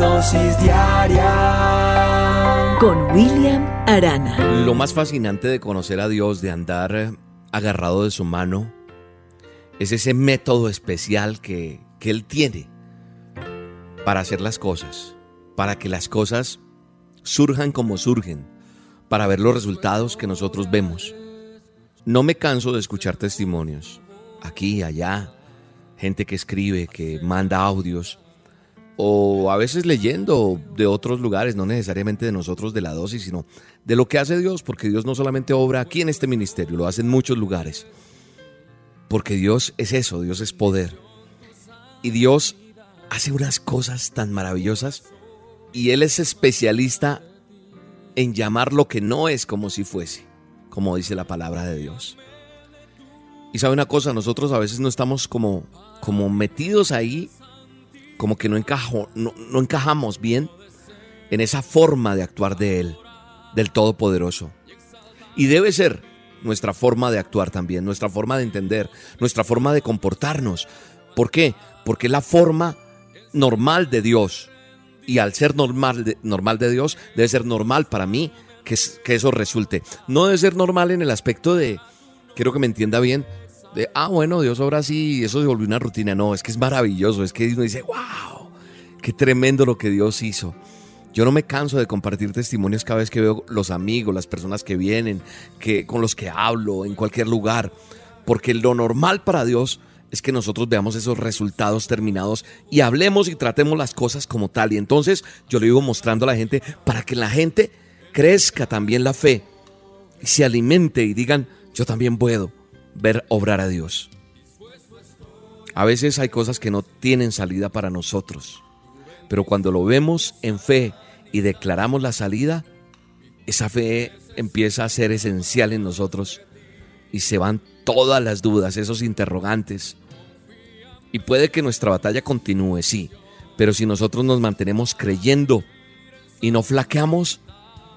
Dosis diaria con William Arana. Lo más fascinante de conocer a Dios, de andar agarrado de su mano, es ese método especial que, que Él tiene para hacer las cosas, para que las cosas surjan como surgen, para ver los resultados que nosotros vemos. No me canso de escuchar testimonios, aquí y allá, gente que escribe, que manda audios, o a veces leyendo de otros lugares, no necesariamente de nosotros de la dosis, sino de lo que hace Dios, porque Dios no solamente obra aquí en este ministerio, lo hace en muchos lugares. Porque Dios es eso, Dios es poder. Y Dios hace unas cosas tan maravillosas y Él es especialista en llamar lo que no es como si fuese, como dice la palabra de Dios. Y sabe una cosa, nosotros a veces no estamos como, como metidos ahí, como que no, encajo, no, no encajamos bien en esa forma de actuar de Él, del Todopoderoso. Y debe ser nuestra forma de actuar también, nuestra forma de entender, nuestra forma de comportarnos. ¿Por qué? Porque la forma normal de Dios. Y al ser normal de, normal de Dios, debe ser normal para mí que, que eso resulte. No debe ser normal en el aspecto de, quiero que me entienda bien, de, ah, bueno, Dios obra así y eso se volvió una rutina. No, es que es maravilloso, es que uno dice, wow, qué tremendo lo que Dios hizo. Yo no me canso de compartir testimonios cada vez que veo los amigos, las personas que vienen, que, con los que hablo en cualquier lugar, porque lo normal para Dios es que nosotros veamos esos resultados terminados y hablemos y tratemos las cosas como tal. Y entonces yo le digo mostrando a la gente para que la gente crezca también la fe y se alimente y digan, yo también puedo ver obrar a Dios. A veces hay cosas que no tienen salida para nosotros, pero cuando lo vemos en fe y declaramos la salida, esa fe empieza a ser esencial en nosotros y se van todas las dudas, esos interrogantes. Y puede que nuestra batalla continúe, sí, pero si nosotros nos mantenemos creyendo y no flaqueamos,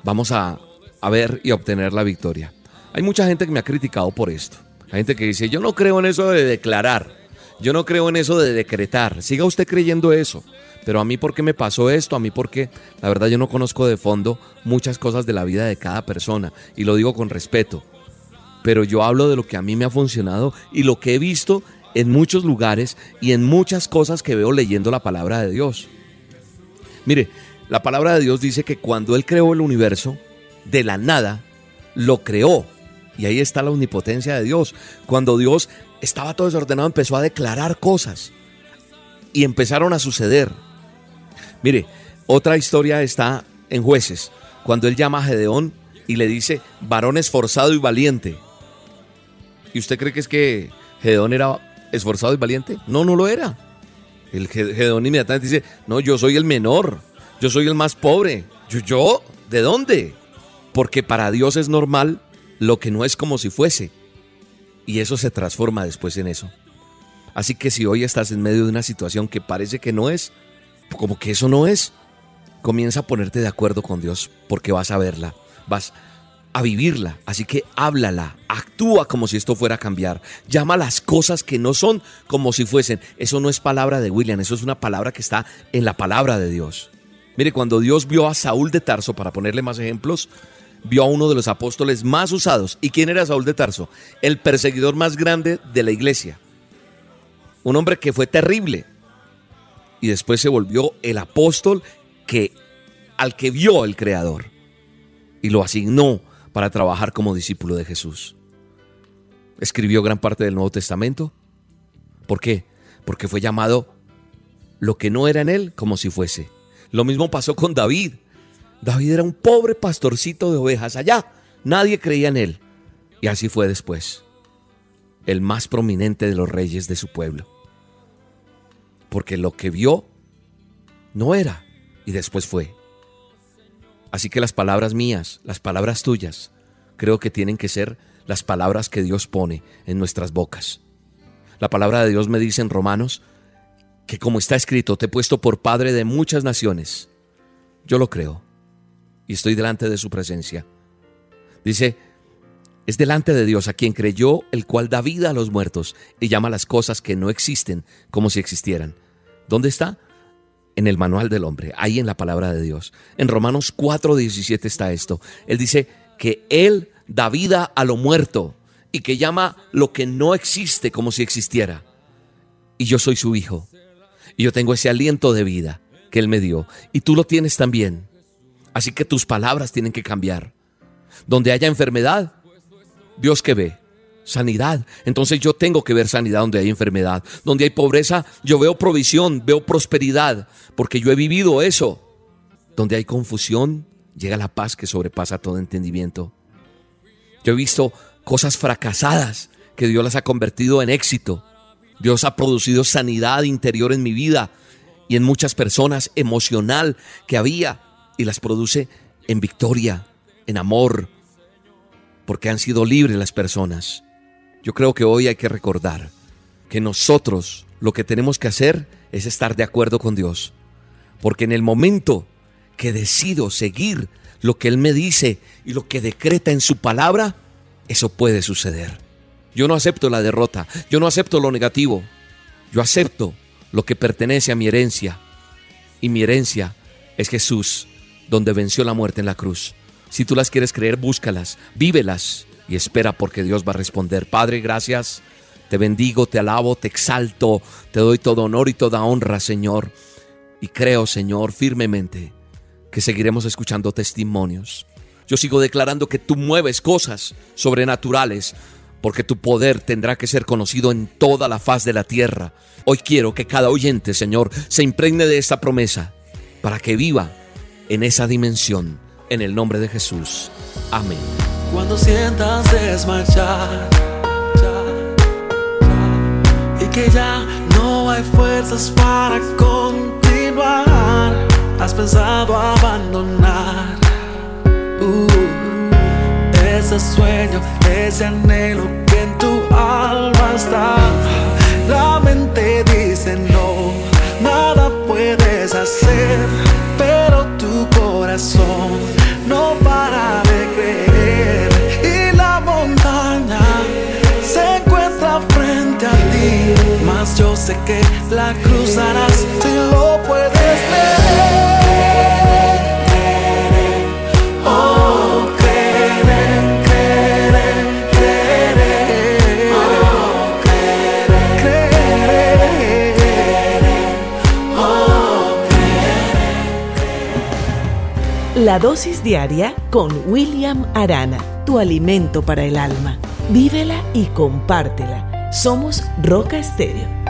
vamos a, a ver y obtener la victoria. Hay mucha gente que me ha criticado por esto. Hay gente que dice, yo no creo en eso de declarar, yo no creo en eso de decretar. Siga usted creyendo eso. Pero a mí, ¿por qué me pasó esto? A mí, porque la verdad yo no conozco de fondo muchas cosas de la vida de cada persona. Y lo digo con respeto pero yo hablo de lo que a mí me ha funcionado y lo que he visto en muchos lugares y en muchas cosas que veo leyendo la palabra de Dios. Mire, la palabra de Dios dice que cuando Él creó el universo, de la nada, lo creó. Y ahí está la omnipotencia de Dios. Cuando Dios estaba todo desordenado, empezó a declarar cosas. Y empezaron a suceder. Mire, otra historia está en jueces. Cuando Él llama a Gedeón y le dice, varón esforzado y valiente. ¿Y usted cree que es que Gedeón era esforzado y valiente? No, no lo era. El Gedeón inmediatamente dice, no, yo soy el menor, yo soy el más pobre. ¿Yo? yo ¿De dónde? Porque para Dios es normal lo que no es como si fuese. Y eso se transforma después en eso. Así que si hoy estás en medio de una situación que parece que no es, como que eso no es, comienza a ponerte de acuerdo con Dios porque vas a verla, vas a vivirla. Así que háblala, actúa como si esto fuera a cambiar. Llama las cosas que no son como si fuesen. Eso no es palabra de William, eso es una palabra que está en la palabra de Dios. Mire, cuando Dios vio a Saúl de Tarso, para ponerle más ejemplos, vio a uno de los apóstoles más usados. ¿Y quién era Saúl de Tarso? El perseguidor más grande de la iglesia. Un hombre que fue terrible. Y después se volvió el apóstol que al que vio el Creador. Y lo asignó para trabajar como discípulo de Jesús. Escribió gran parte del Nuevo Testamento. ¿Por qué? Porque fue llamado lo que no era en él como si fuese. Lo mismo pasó con David. David era un pobre pastorcito de ovejas allá. Nadie creía en él. Y así fue después. El más prominente de los reyes de su pueblo. porque lo que vio no era y después fue. Así que las palabras mías, las palabras tuyas, creo que tienen que ser las palabras que Dios pone en nuestras bocas. La palabra de Dios me dice en Romanos que como está escrito, te he puesto por Padre de muchas naciones. Yo lo creo estoy delante de su presencia. Dice, es delante de Dios a quien creyó, el cual da vida a los muertos y llama las cosas que no existen como si existieran. ¿Dónde está? En el manual del hombre, ahí en la palabra de Dios. En Romanos 4:17 está esto. Él dice que Él da vida a lo muerto y que llama lo que no existe como si existiera. Y yo soy su hijo. Y yo tengo ese aliento de vida que Él me dio. Y tú lo tienes también. Así que tus palabras tienen que cambiar. Donde haya enfermedad, Dios que ve sanidad. Entonces yo tengo que ver sanidad donde hay enfermedad. Donde hay pobreza, yo veo provisión, veo prosperidad, porque yo he vivido eso. Donde hay confusión, llega la paz que sobrepasa todo entendimiento. Yo he visto cosas fracasadas que Dios las ha convertido en éxito. Dios ha producido sanidad interior en mi vida y en muchas personas emocional que había y las produce en victoria, en amor, porque han sido libres las personas. Yo creo que hoy hay que recordar que nosotros lo que tenemos que hacer es estar de acuerdo con Dios, porque en el momento que decido seguir lo que Él me dice y lo que decreta en su palabra, eso puede suceder. Yo no acepto la derrota, yo no acepto lo negativo, yo acepto lo que pertenece a mi herencia, y mi herencia es Jesús, donde venció la muerte en la cruz. Si tú las quieres creer, búscalas, vívelas y espera porque Dios va a responder. Padre, gracias. Te bendigo, te alabo, te exalto, te doy todo honor y toda honra, Señor. Y creo, Señor, firmemente que seguiremos escuchando testimonios. Yo sigo declarando que tú mueves cosas sobrenaturales porque tu poder tendrá que ser conocido en toda la faz de la tierra. Hoy quiero que cada oyente, Señor, se impregne de esta promesa para que viva en esa dimensión en el nombre de Jesús. Amén. Cuando sientas desmayar y que ya no hay fuerzas para continuar, has pensado abandonar uh, ese sueño, ese anhelo que en tu alma está. La que la cruzarás si lo puedes ver. La dosis diaria con William Arana, tu alimento para el alma. Vívela y compártela. Somos Roca Estéreo